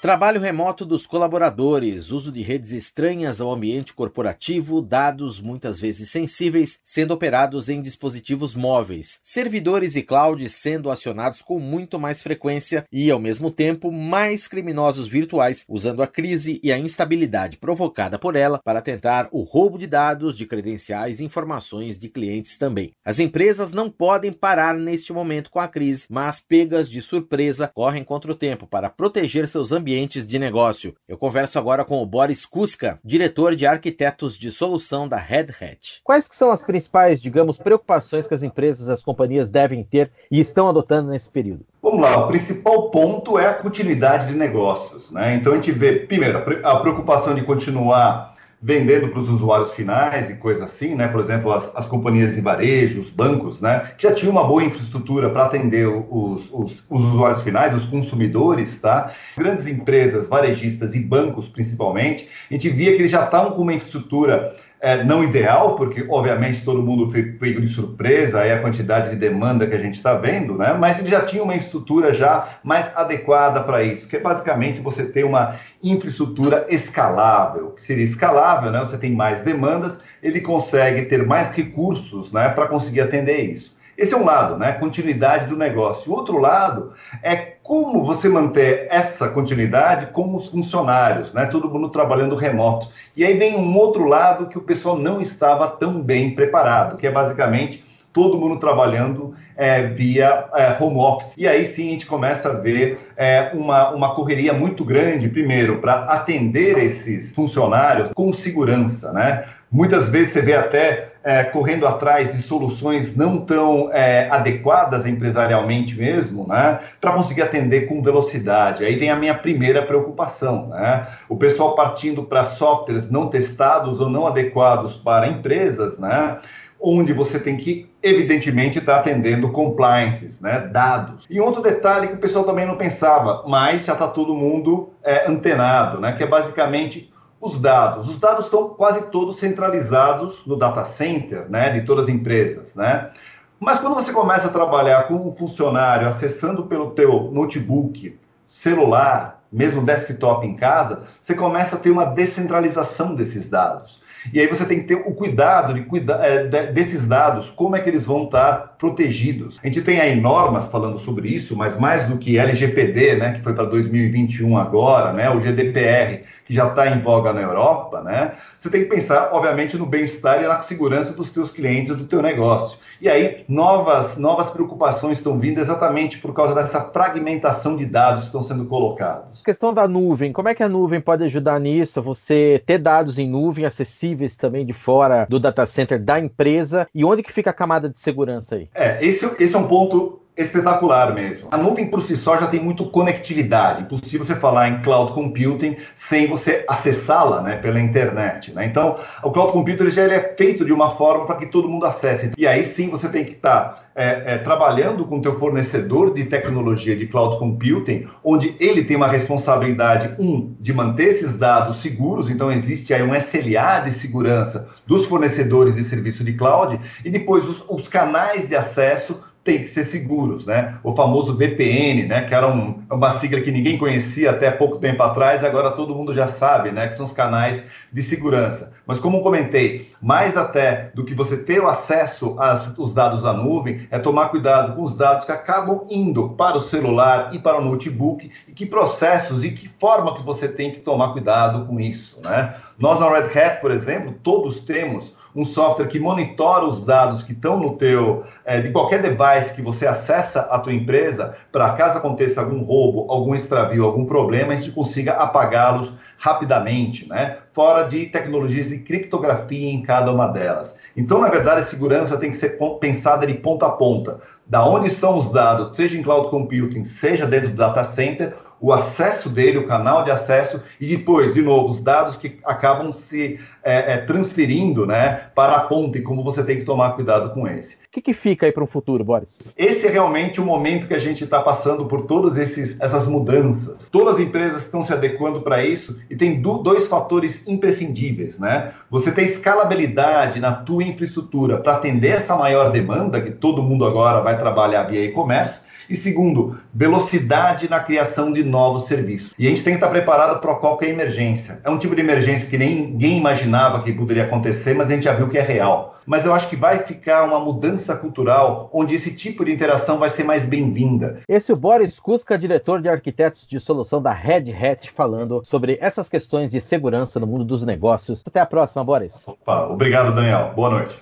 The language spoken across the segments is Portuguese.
Trabalho remoto dos colaboradores, uso de redes estranhas ao ambiente corporativo, dados muitas vezes sensíveis sendo operados em dispositivos móveis, servidores e clouds sendo acionados com muito mais frequência e, ao mesmo tempo, mais criminosos virtuais usando a crise e a instabilidade provocada por ela para tentar o roubo de dados, de credenciais e informações de clientes também. As empresas não podem parar neste momento com a crise, mas, pegas de surpresa, correm contra o tempo para proteger seus ambientes ambientes de negócio. Eu converso agora com o Boris Kuska, diretor de arquitetos de solução da Red Hat. Quais que são as principais, digamos, preocupações que as empresas, as companhias devem ter e estão adotando nesse período? Vamos lá, o principal ponto é a continuidade de negócios. Né? Então a gente vê, primeiro, a preocupação de continuar vendendo para os usuários finais e coisa assim, né? Por exemplo, as, as, companhias de varejo, os bancos, né? Que já tinham uma boa infraestrutura para atender os, os, os, usuários finais, os consumidores, tá? Grandes empresas, varejistas e bancos, principalmente, a gente via que eles já estavam com uma infraestrutura é, não ideal, porque obviamente todo mundo foi pego de surpresa, aí a quantidade de demanda que a gente está vendo, né? mas ele já tinha uma estrutura já mais adequada para isso, que é basicamente você ter uma infraestrutura escalável, que seria escalável, né? você tem mais demandas, ele consegue ter mais recursos né, para conseguir atender isso. Esse é um lado, né? Continuidade do negócio. O outro lado é como você manter essa continuidade com os funcionários, né? Todo mundo trabalhando remoto. E aí vem um outro lado que o pessoal não estava tão bem preparado, que é basicamente todo mundo trabalhando é, via é, home office. E aí sim a gente começa a ver é, uma, uma correria muito grande, primeiro, para atender esses funcionários com segurança, né? Muitas vezes você vê até é, correndo atrás de soluções não tão é, adequadas empresarialmente mesmo, né, para conseguir atender com velocidade. Aí vem a minha primeira preocupação, né? O pessoal partindo para softwares não testados ou não adequados para empresas, né? Onde você tem que, evidentemente, estar tá atendendo compliances, né? dados. E outro detalhe que o pessoal também não pensava, mas já está todo mundo é, antenado, né? que é basicamente os dados. Os dados estão quase todos centralizados no data center, né, de todas as empresas, né? Mas quando você começa a trabalhar com um funcionário acessando pelo teu notebook, celular, mesmo desktop em casa, você começa a ter uma descentralização desses dados. E aí você tem que ter o cuidado de cuidar é, desses dados, como é que eles vão estar protegidos. A gente tem aí normas falando sobre isso, mas mais do que LGPD, né, que foi para 2021 agora, né, o GDPR, que já está em voga na Europa, né, você tem que pensar, obviamente, no bem-estar e na segurança dos teus clientes, do teu negócio. E aí, novas, novas preocupações estão vindo exatamente por causa dessa fragmentação de dados que estão sendo colocados. Questão da nuvem, como é que a nuvem pode ajudar nisso? Você ter dados em nuvem também de fora do data center da empresa e onde que fica a camada de segurança aí? É, esse, esse é um ponto espetacular mesmo. A nuvem por si só já tem muito conectividade. Impossível você falar em cloud computing sem você acessá-la né, pela internet. Né? Então, o cloud computing já ele é feito de uma forma para que todo mundo acesse. E aí sim você tem que estar tá, é, é, trabalhando com o teu fornecedor de tecnologia de cloud computing, onde ele tem uma responsabilidade, um, de manter esses dados seguros, então existe aí um SLA de segurança dos fornecedores de serviço de cloud, e depois os, os canais de acesso tem que ser seguros, né? O famoso VPN, né? Que era um, uma sigla que ninguém conhecia até pouco tempo atrás, agora todo mundo já sabe, né? Que são os canais de segurança. Mas como comentei, mais até do que você ter o acesso aos dados da nuvem, é tomar cuidado com os dados que acabam indo para o celular e para o notebook e que processos e que forma que você tem que tomar cuidado com isso, né? Nós na Red Hat, por exemplo, todos temos um software que monitora os dados que estão no teu, é, de qualquer device que você acessa a tua empresa, para caso aconteça algum roubo, algum extravio, algum problema, a gente consiga apagá-los rapidamente, né? Fora de tecnologias de criptografia em cada uma delas. Então, na verdade, a segurança tem que ser pensada de ponta a ponta. Da onde estão os dados, seja em cloud computing, seja dentro do data center, o acesso dele, o canal de acesso, e depois, de novo, os dados que acabam se é, é, transferindo né, para a ponta e como você tem que tomar cuidado com esse. O que, que fica aí para o futuro, Boris? Esse é realmente o momento que a gente está passando por todas essas mudanças. Todas as empresas estão se adequando para isso e tem do, dois fatores imprescindíveis. Né? Você tem escalabilidade na tua infraestrutura para atender essa maior demanda, que todo mundo agora vai trabalhar via e-commerce, e segundo, velocidade na criação de novos serviços. E a gente tem que estar preparado para qualquer emergência. É um tipo de emergência que ninguém imaginava que poderia acontecer, mas a gente já viu que é real. Mas eu acho que vai ficar uma mudança cultural onde esse tipo de interação vai ser mais bem-vinda. Esse é o Boris Kuska, diretor de arquitetos de solução da Red Hat, falando sobre essas questões de segurança no mundo dos negócios. Até a próxima, Boris. Opa, obrigado, Daniel. Boa noite.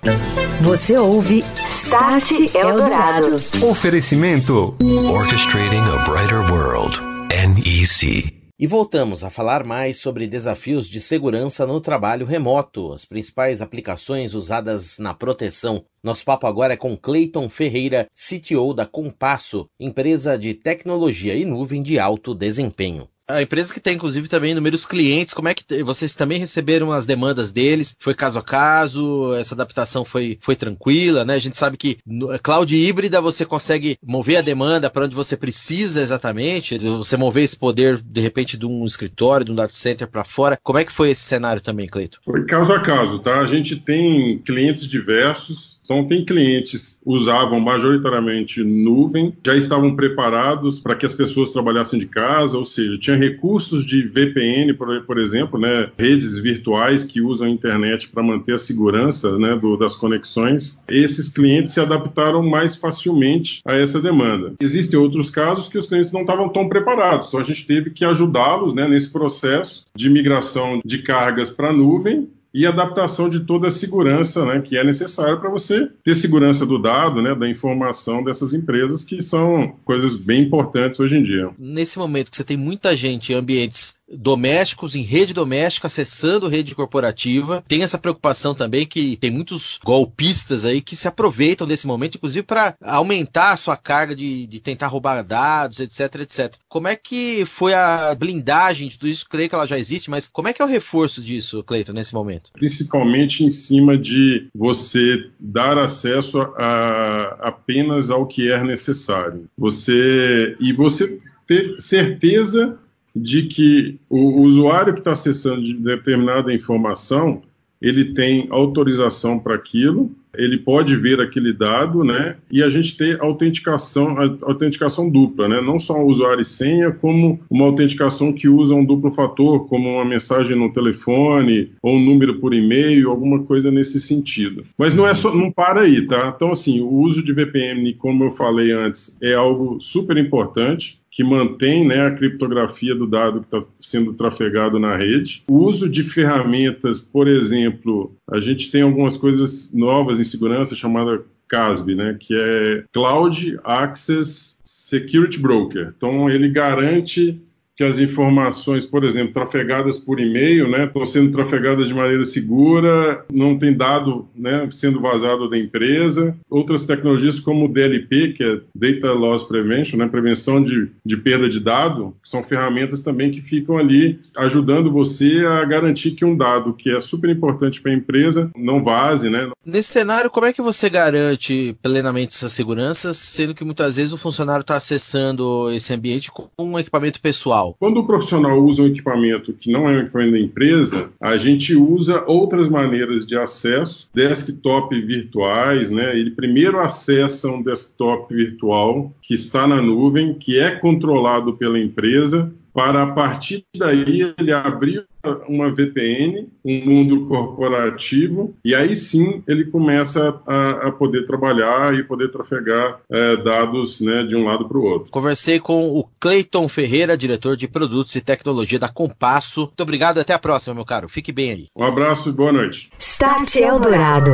Você ouve Start Eldorado. Oferecimento Orchestrating a Brighter World. NEC. E voltamos a falar mais sobre desafios de segurança no trabalho remoto, as principais aplicações usadas na proteção. Nosso papo agora é com Clayton Ferreira, CTO da Compasso, empresa de tecnologia e nuvem de alto desempenho. A empresa que tem, inclusive, também números clientes, como é que vocês também receberam as demandas deles? Foi caso a caso? Essa adaptação foi, foi tranquila, né? A gente sabe que no cloud híbrida você consegue mover a demanda para onde você precisa exatamente, você mover esse poder, de repente, de um escritório, de um data center para fora. Como é que foi esse cenário também, Cleito? Foi caso a caso, tá? A gente tem clientes diversos, então, tem clientes usavam majoritariamente nuvem, já estavam preparados para que as pessoas trabalhassem de casa, ou seja, tinha recursos de VPN, por, por exemplo, né, redes virtuais que usam a internet para manter a segurança né, do, das conexões. Esses clientes se adaptaram mais facilmente a essa demanda. Existem outros casos que os clientes não estavam tão preparados, então a gente teve que ajudá-los né, nesse processo de migração de cargas para a nuvem e adaptação de toda a segurança né, que é necessária para você ter segurança do dado, né, da informação dessas empresas, que são coisas bem importantes hoje em dia. Nesse momento que você tem muita gente em ambientes domésticos em rede doméstica acessando rede corporativa. Tem essa preocupação também que tem muitos golpistas aí que se aproveitam desse momento, inclusive para aumentar a sua carga de, de tentar roubar dados, etc, etc. Como é que foi a blindagem de tudo isso? Creio que ela já existe, mas como é que é o reforço disso, Cleiton, nesse momento? Principalmente em cima de você dar acesso a, apenas ao que é necessário. Você e você ter certeza de que o usuário que está acessando de determinada informação ele tem autorização para aquilo, ele pode ver aquele dado, né? E a gente tem autenticação, autenticação dupla, né? Não só usuário e senha, como uma autenticação que usa um duplo fator, como uma mensagem no telefone ou um número por e-mail, alguma coisa nesse sentido. Mas não é só, não para aí, tá? Então assim, o uso de VPN, como eu falei antes, é algo super importante que mantém né, a criptografia do dado que está sendo trafegado na rede. O uso de ferramentas, por exemplo, a gente tem algumas coisas novas em segurança chamada CASB, né, que é Cloud Access Security Broker. Então, ele garante que as informações, por exemplo, trafegadas por e-mail, né, estão sendo trafegadas de maneira segura, não tem dado né, sendo vazado da empresa. Outras tecnologias como o DLP, que é Data Loss Prevention, né, prevenção de, de perda de dado, são ferramentas também que ficam ali ajudando você a garantir que um dado que é super importante para a empresa não vaze. Né. Nesse cenário, como é que você garante plenamente essa segurança, sendo que muitas vezes o funcionário está acessando esse ambiente com um equipamento pessoal? Profissional. Quando o profissional usa um equipamento que não é um equipamento da empresa, a gente usa outras maneiras de acesso, desktop virtuais, né? Ele primeiro acessa um desktop virtual que está na nuvem, que é controlado pela empresa, para a partir daí ele abrir uma VPN, um mundo corporativo, e aí sim ele começa a, a poder trabalhar e poder trafegar é, dados né, de um lado para o outro. Conversei com o Cleiton Ferreira, diretor de produtos e tecnologia da Compasso. Muito obrigado, até a próxima, meu caro. Fique bem aí. Um abraço e boa noite. Start Eldorado.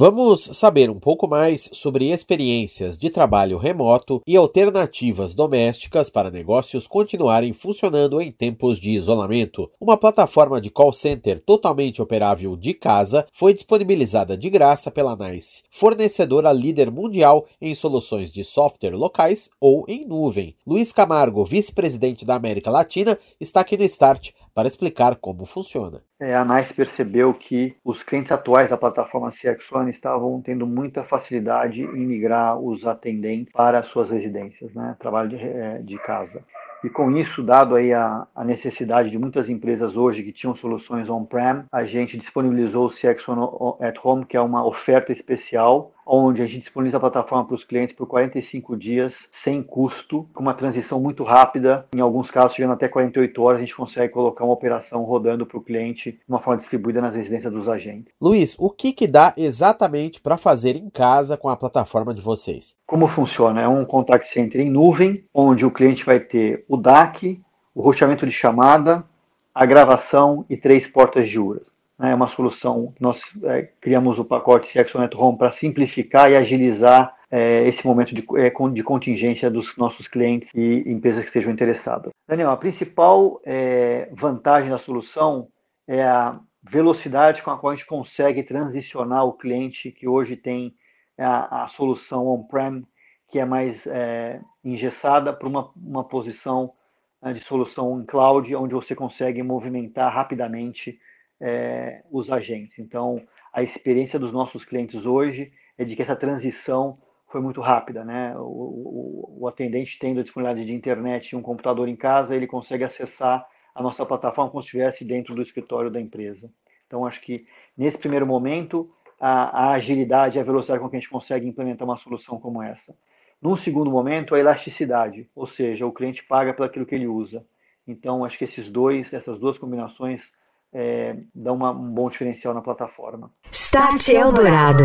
Vamos saber um pouco mais sobre experiências de trabalho remoto e alternativas domésticas para negócios continuarem funcionando em tempos de isolamento. Uma plataforma de call center totalmente operável de casa foi disponibilizada de graça pela NICE, fornecedora líder mundial em soluções de software locais ou em nuvem. Luiz Camargo, vice-presidente da América Latina, está aqui no Start para explicar como funciona. É, a NICE percebeu que os clientes atuais da plataforma CXOne estavam tendo muita facilidade em migrar os atendentes para suas residências, né, trabalho de, é, de casa. E com isso, dado aí a, a, necessidade de muitas empresas hoje que tinham soluções on-prem, a gente disponibilizou o CX at Home, que é uma oferta especial onde a gente disponibiliza a plataforma para os clientes por 45 dias, sem custo, com uma transição muito rápida. Em alguns casos, chegando até 48 horas, a gente consegue colocar uma operação rodando para o cliente de uma forma distribuída nas residências dos agentes. Luiz, o que, que dá exatamente para fazer em casa com a plataforma de vocês? Como funciona? É um contact center em nuvem, onde o cliente vai ter o DAC, o roteamento de chamada, a gravação e três portas de URAS é uma solução nós é, criamos o pacote CXONet Home para simplificar e agilizar é, esse momento de, é, de, contingência dos nossos clientes e empresas que estejam interessadas. Daniel, a principal é, vantagem da solução é a velocidade com a qual a gente consegue transicionar o cliente que hoje tem a, a solução on-prem, que é mais é, engessada, para uma, uma posição né, de solução em cloud, onde você consegue movimentar rapidamente é, os agentes. Então, a experiência dos nossos clientes hoje é de que essa transição foi muito rápida, né? O, o, o, atendente tendo a disponibilidade de internet e um computador em casa, ele consegue acessar a nossa plataforma como se estivesse dentro do escritório da empresa. Então, acho que nesse primeiro momento, a, a agilidade e a velocidade com que a gente consegue implementar uma solução como essa. Num segundo momento, a elasticidade, ou seja, o cliente paga pelo aquilo que ele usa. Então, acho que esses dois, essas duas combinações é, dá uma, um bom diferencial na plataforma. Start Eldorado.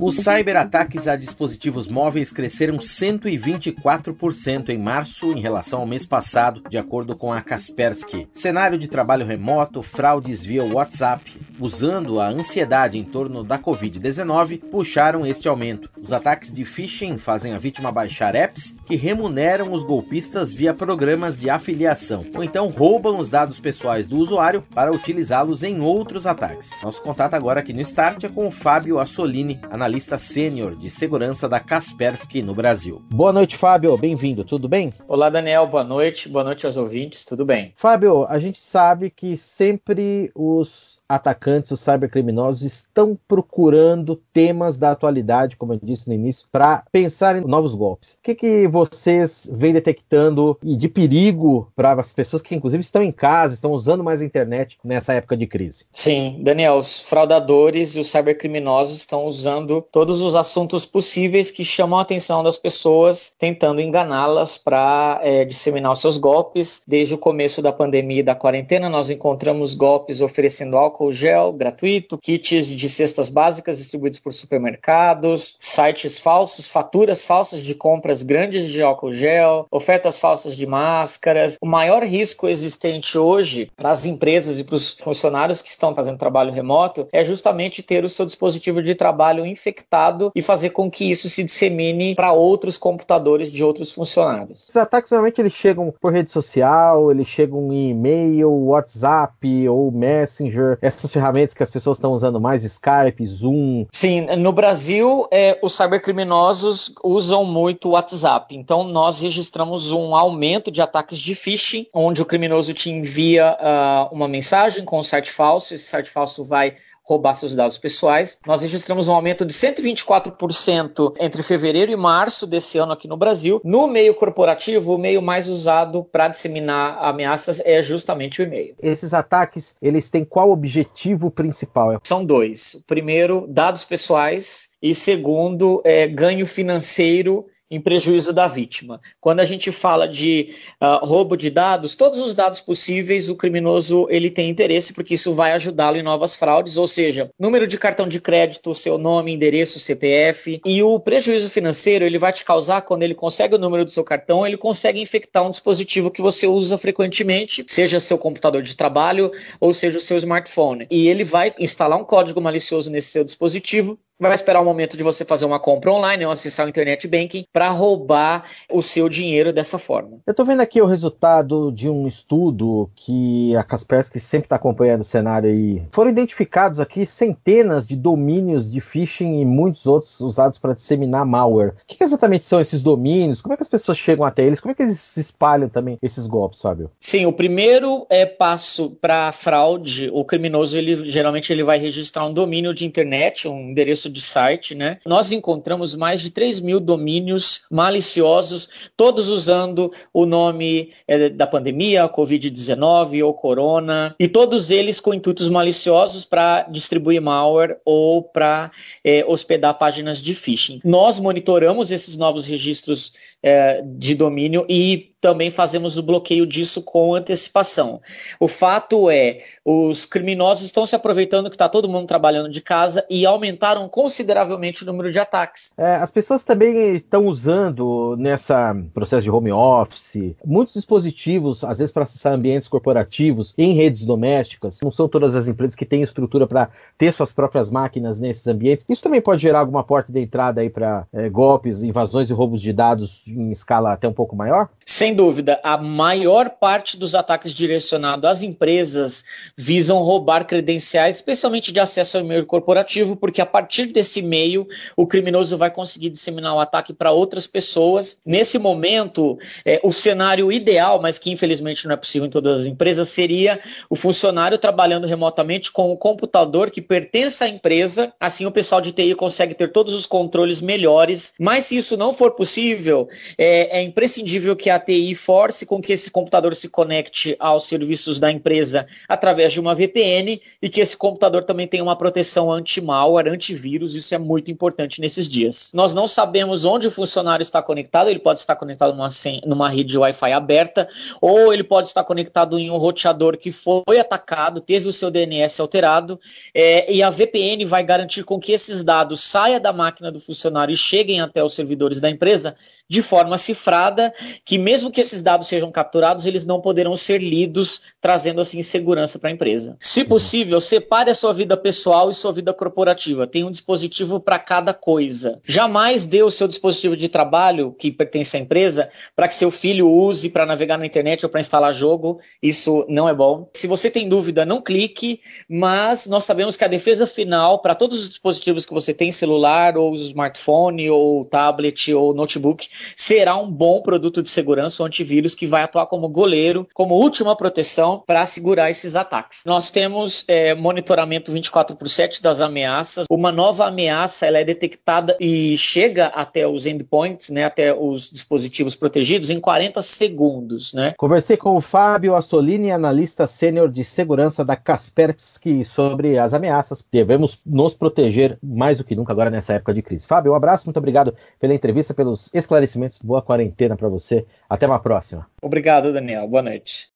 Os cyberataques a dispositivos móveis cresceram 124% em março em relação ao mês passado, de acordo com a Kaspersky. Cenário de trabalho remoto, fraudes via WhatsApp, usando a ansiedade em torno da Covid-19, puxaram este aumento. Os ataques de phishing fazem a vítima baixar apps que remuneram os golpistas via programas de afiliação, ou então roubam os dados pessoais do usuário para utilizá-los em outros ataques. Nosso contato agora aqui no Start é com o Fábio Assolini, analista sênior de segurança da Kaspersky no Brasil. Boa noite, Fábio. Bem-vindo. Tudo bem? Olá, Daniel. Boa noite. Boa noite aos ouvintes. Tudo bem? Fábio, a gente sabe que sempre os atacantes, os cybercriminosos, estão procurando temas da atualidade, como eu disse no início, para pensar em novos golpes. O que, que vocês vêm detectando de perigo para as pessoas que, inclusive, estão em casa, estão usando mais a internet nessa época de crise? Sim, Daniel, os fraudadores e os cybercriminosos estão usando todos os assuntos possíveis que chamam a atenção das pessoas, tentando enganá-las para é, disseminar os seus golpes. Desde o começo da pandemia e da quarentena, nós encontramos golpes oferecendo álcool álcool gel gratuito, kits de cestas básicas distribuídos por supermercados, sites falsos, faturas falsas de compras grandes de álcool gel, ofertas falsas de máscaras. O maior risco existente hoje para as empresas e para os funcionários que estão fazendo trabalho remoto é justamente ter o seu dispositivo de trabalho infectado e fazer com que isso se dissemine para outros computadores de outros funcionários. Os ataques normalmente eles chegam por rede social, eles chegam em e-mail, WhatsApp ou Messenger essas ferramentas que as pessoas estão usando mais, Skype, Zoom? Sim, no Brasil, é, os cybercriminosos usam muito o WhatsApp. Então, nós registramos um aumento de ataques de phishing, onde o criminoso te envia uh, uma mensagem com um site falso, esse site falso vai roubar seus dados pessoais. Nós registramos um aumento de 124% entre fevereiro e março desse ano aqui no Brasil. No meio corporativo, o meio mais usado para disseminar ameaças é justamente o e-mail. Esses ataques, eles têm qual objetivo principal? São dois. O primeiro, dados pessoais e segundo, é ganho financeiro em prejuízo da vítima. Quando a gente fala de uh, roubo de dados, todos os dados possíveis, o criminoso ele tem interesse porque isso vai ajudá-lo em novas fraudes, ou seja, número de cartão de crédito, seu nome, endereço, CPF. E o prejuízo financeiro ele vai te causar quando ele consegue o número do seu cartão, ele consegue infectar um dispositivo que você usa frequentemente, seja seu computador de trabalho ou seja o seu smartphone. E ele vai instalar um código malicioso nesse seu dispositivo vai esperar o momento de você fazer uma compra online ou acessar o internet banking para roubar o seu dinheiro dessa forma. Eu estou vendo aqui o resultado de um estudo que a Kaspersky sempre está acompanhando o cenário aí. Foram identificados aqui centenas de domínios de phishing e muitos outros usados para disseminar malware. O que, exatamente são esses domínios? Como é que as pessoas chegam até eles? Como é que eles se espalham também esses golpes, Fábio? Sim, o primeiro é passo para fraude. O criminoso ele geralmente ele vai registrar um domínio de internet, um endereço de site, né? Nós encontramos mais de 3 mil domínios maliciosos, todos usando o nome é, da pandemia, Covid-19 ou Corona, e todos eles com intuitos maliciosos para distribuir malware ou para é, hospedar páginas de phishing. Nós monitoramos esses novos registros é, de domínio e também fazemos o bloqueio disso com antecipação. O fato é, os criminosos estão se aproveitando que está todo mundo trabalhando de casa e aumentaram consideravelmente o número de ataques. É, as pessoas também estão usando nessa processo de home office muitos dispositivos, às vezes para acessar ambientes corporativos em redes domésticas. Não são todas as empresas que têm estrutura para ter suas próprias máquinas nesses ambientes. Isso também pode gerar alguma porta de entrada aí para é, golpes, invasões e roubos de dados em escala até um pouco maior? Sem dúvida, a maior parte dos ataques direcionados às empresas visam roubar credenciais, especialmente de acesso ao e-mail corporativo, porque a partir desse meio o criminoso vai conseguir disseminar o ataque para outras pessoas. Nesse momento, é, o cenário ideal, mas que infelizmente não é possível em todas as empresas, seria o funcionário trabalhando remotamente com o computador que pertence à empresa. Assim, o pessoal de TI consegue ter todos os controles melhores. Mas se isso não for possível, é, é imprescindível que a TI force com que esse computador se conecte aos serviços da empresa através de uma VPN e que esse computador também tenha uma proteção anti-malware, antivírus. Isso é muito importante nesses dias. Nós não sabemos onde o funcionário está conectado, ele pode estar conectado numa, numa rede Wi-Fi aberta, ou ele pode estar conectado em um roteador que foi atacado, teve o seu DNS alterado, é, e a VPN vai garantir com que esses dados saiam da máquina do funcionário e cheguem até os servidores da empresa de forma cifrada, que mesmo que esses dados sejam capturados, eles não poderão ser lidos, trazendo assim segurança para a empresa. Se possível, separe a sua vida pessoal e sua vida corporativa. Tem um dispositivo para cada coisa. Jamais dê o seu dispositivo de trabalho, que pertence à empresa, para que seu filho use para navegar na internet ou para instalar jogo. Isso não é bom. Se você tem dúvida, não clique, mas nós sabemos que a defesa final para todos os dispositivos que você tem, celular, ou smartphone, ou tablet, ou notebook, será um bom produto de segurança, um antivírus que vai atuar como goleiro, como última proteção para segurar esses ataques. Nós temos é, monitoramento 24 por 7 das ameaças. Uma nova ameaça ela é detectada e chega até os endpoints, né, até os dispositivos protegidos, em 40 segundos. Né? Conversei com o Fábio Assolini, analista sênior de segurança da Kaspersky, sobre as ameaças. Devemos nos proteger mais do que nunca agora nessa época de crise. Fábio, um abraço, muito obrigado pela entrevista, pelos esclarecimentos. Boa quarentena para você. Até uma próxima. Obrigado, Daniel. Boa noite.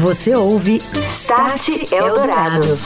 Você ouve Start Eldorado.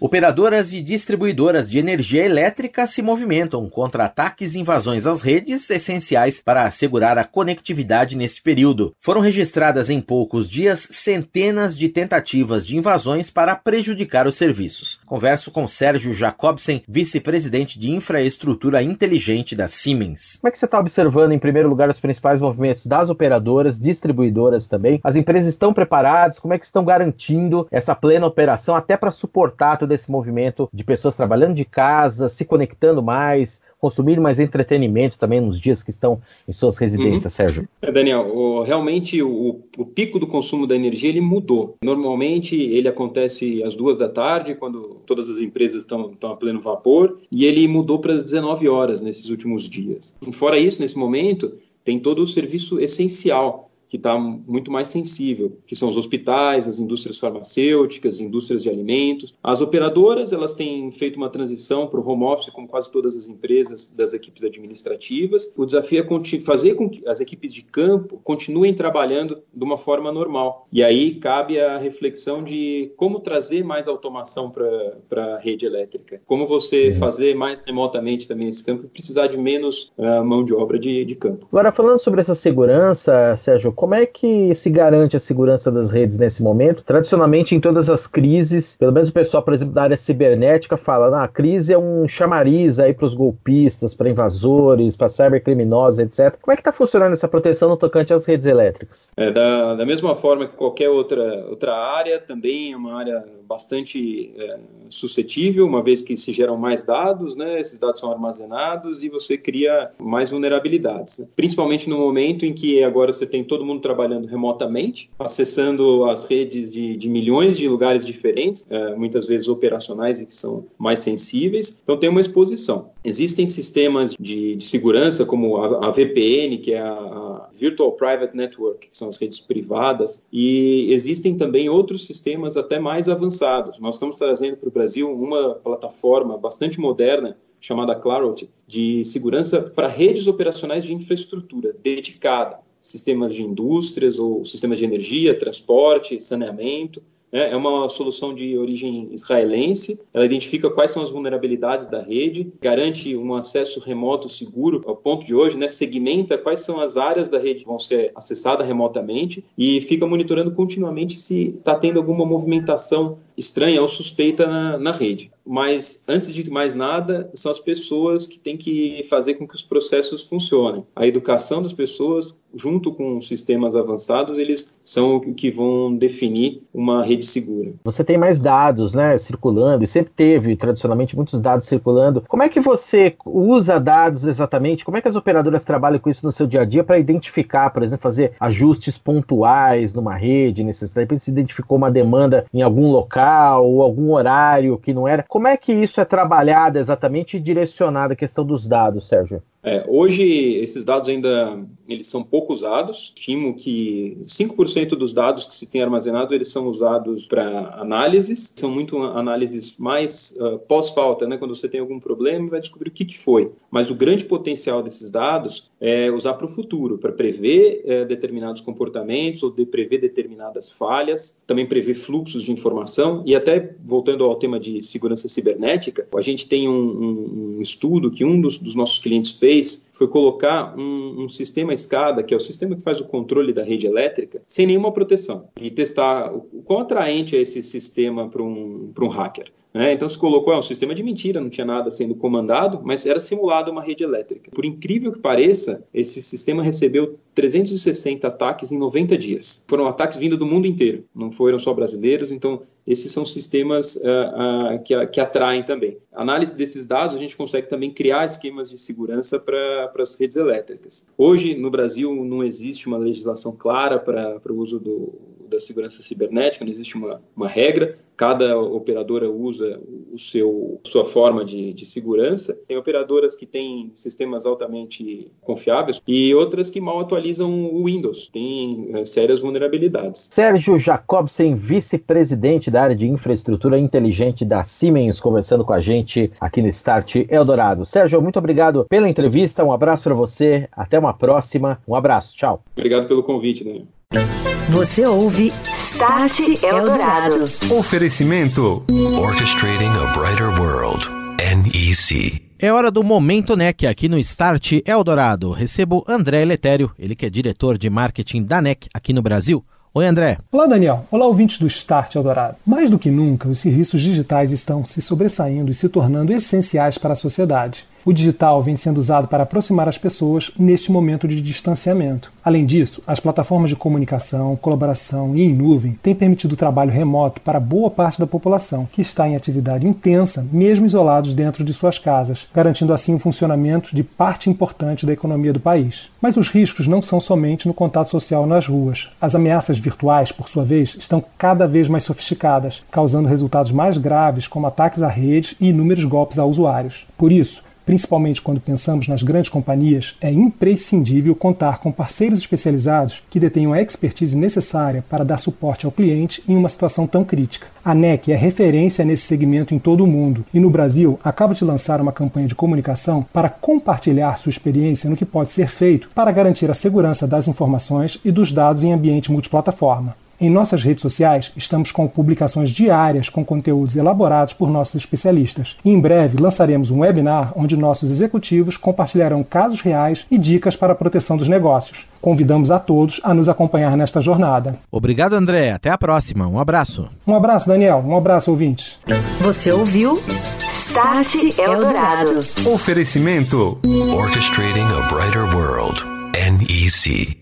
Operadoras e distribuidoras de energia elétrica se movimentam contra ataques e invasões às redes essenciais para assegurar a conectividade neste período. Foram registradas em poucos dias centenas de tentativas de invasões para prejudicar os serviços. Converso com Sérgio Jacobsen, vice-presidente de infraestrutura inteligente da Siemens. Como é que você está observando, em primeiro lugar, os principais movimentos das operadoras, distribuidoras também? As empresas estão preparadas? Como é que estão garantindo essa plena operação até para suportar desse movimento de pessoas trabalhando de casa, se conectando mais, consumir mais entretenimento também nos dias que estão em suas residências, uhum. Sérgio? É, Daniel, o, realmente o, o, pico do consumo da energia ele mudou. Normalmente ele acontece às duas da tarde, quando todas as empresas estão, estão a pleno vapor, e ele mudou para as 19 horas nesses últimos dias. Fora isso, nesse momento, tem todo o serviço essencial que está muito mais sensível, que são os hospitais, as indústrias farmacêuticas, indústrias de alimentos. As operadoras, elas têm feito uma transição para o home office, como quase todas as empresas das equipes administrativas. O desafio é fazer com que as equipes de campo continuem trabalhando de uma forma normal. E aí cabe a reflexão de como trazer mais automação para a rede elétrica, como você fazer mais remotamente também esse campo e precisar de menos uh, mão de obra de, de campo. Agora, falando sobre essa segurança, Sérgio, como é que se garante a segurança das redes nesse momento? Tradicionalmente, em todas as crises, pelo menos o pessoal, por exemplo, da área cibernética fala, ah, a crise é um chamariz aí para os golpistas, para invasores, para cybercriminosos, etc. Como é que está funcionando essa proteção no tocante às redes elétricas? É, da, da mesma forma que qualquer outra, outra área, também é uma área bastante é, suscetível, uma vez que se geram mais dados, né, esses dados são armazenados e você cria mais vulnerabilidades. Né? Principalmente no momento em que agora você tem todo mundo trabalhando remotamente, acessando as redes de, de milhões de lugares diferentes, é, muitas vezes operacionais e que são mais sensíveis, então tem uma exposição. Existem sistemas de, de segurança, como a, a, VPN, que é a, a Virtual Private Network, que são as redes privadas, e existem também outros sistemas até mais avançados. Nós estamos trazendo para o Brasil uma plataforma bastante moderna chamada Clarity, de segurança para redes operacionais de infraestrutura dedicada, sistemas de indústrias ou sistemas de energia, transporte, saneamento. Né? É uma solução de origem israelense. Ela identifica quais são as vulnerabilidades da rede, garante um acesso remoto seguro ao ponto de hoje, né? segmenta quais são as áreas da rede que vão ser acessadas remotamente e fica monitorando continuamente se está tendo alguma movimentação estranha ou suspeita na, na rede mas antes de mais nada, são as pessoas que têm que fazer com que os processos funcionem. A educação das pessoas, junto com sistemas avançados, eles são o que vão definir uma rede segura. Você tem mais dados, né, circulando, e sempre teve tradicionalmente muitos dados circulando. Como é que você usa dados exatamente? Como é que as operadoras trabalham com isso no seu dia a dia para identificar, por exemplo, fazer ajustes pontuais numa rede, necessidade, se identificou uma demanda em algum local ou algum horário que não era? Como é que isso é trabalhado exatamente e direcionado a questão dos dados, Sérgio? É, hoje, esses dados ainda eles são pouco usados. Estimo que 5% dos dados que se tem armazenado eles são usados para análises. São muito análises mais uh, pós-falta, né? quando você tem algum problema vai descobrir o que, que foi. Mas o grande potencial desses dados é usar para o futuro, para prever é, determinados comportamentos ou de prever determinadas falhas, também prever fluxos de informação. E até, voltando ao tema de segurança cibernética, a gente tem um, um, um estudo que um dos, dos nossos clientes fez foi colocar um, um, sistema escada, que é o sistema que faz o controle da rede elétrica, sem nenhuma proteção, e testar o quão atraente é esse sistema para um, um hacker. Né? Então se colocou é um sistema de mentira, não tinha nada sendo comandado, mas era simulado uma rede elétrica. Por incrível que pareça, esse sistema recebeu 360 ataques em 90 dias. Foram ataques vindo do mundo inteiro, não foram só brasileiros, então esses são sistemas uh, uh, que, que, atraem também. Análise desses dados, a gente consegue também criar esquemas de segurança para as redes elétricas. Hoje, no Brasil, não existe uma legislação clara para o uso do, da segurança cibernética, não existe uma, uma regra, cada operadora usa o seu sua forma de, de, segurança. Tem operadoras que têm sistemas altamente confiáveis e outras que mal atualizam o Windows, tem é, sérias vulnerabilidades. Sérgio Jacobsen, vice-presidente da área de infraestrutura inteligente da Siemens, conversando com a gente aqui no Start Eldorado. Sérgio, muito obrigado pela entrevista, um abraço para você, até uma próxima, um abraço, tchau. Obrigado pelo convite, Daniel. Você ouve Start Eldorado. Oferecimento Orchestrating a Brighter World. NEC. É hora do Momento NEC aqui no Start Eldorado. Recebo André Letério, ele que é diretor de marketing da NEC aqui no Brasil. Oi, André. Olá, Daniel. Olá, ouvintes do Start Eldorado. Mais do que nunca, os serviços digitais estão se sobressaindo e se tornando essenciais para a sociedade. O digital vem sendo usado para aproximar as pessoas neste momento de distanciamento. Além disso, as plataformas de comunicação, colaboração e em nuvem têm permitido o trabalho remoto para boa parte da população, que está em atividade intensa, mesmo isolados dentro de suas casas, garantindo assim o funcionamento de parte importante da economia do país. Mas os riscos não são somente no contato social nas ruas. As ameaças virtuais, por sua vez, estão cada vez mais sofisticadas, causando resultados mais graves, como ataques a redes e inúmeros golpes a usuários. Por isso, principalmente quando pensamos nas grandes companhias, é imprescindível contar com parceiros especializados que detenham a expertise necessária para dar suporte ao cliente em uma situação tão crítica. A NEC é referência nesse segmento em todo o mundo e no Brasil acaba de lançar uma campanha de comunicação para compartilhar sua experiência no que pode ser feito para garantir a segurança das informações e dos dados em ambiente multiplataforma. Em nossas redes sociais, estamos com publicações diárias com conteúdos elaborados por nossos especialistas. E em breve lançaremos um webinar onde nossos executivos compartilharão casos reais e dicas para a proteção dos negócios. Convidamos a todos a nos acompanhar nesta jornada. Obrigado, André. Até a próxima. Um abraço. Um abraço, Daniel. Um abraço, ouvintes. Você ouviu Start Eldorado. Oferecimento Orchestrating a Brighter World. NEC.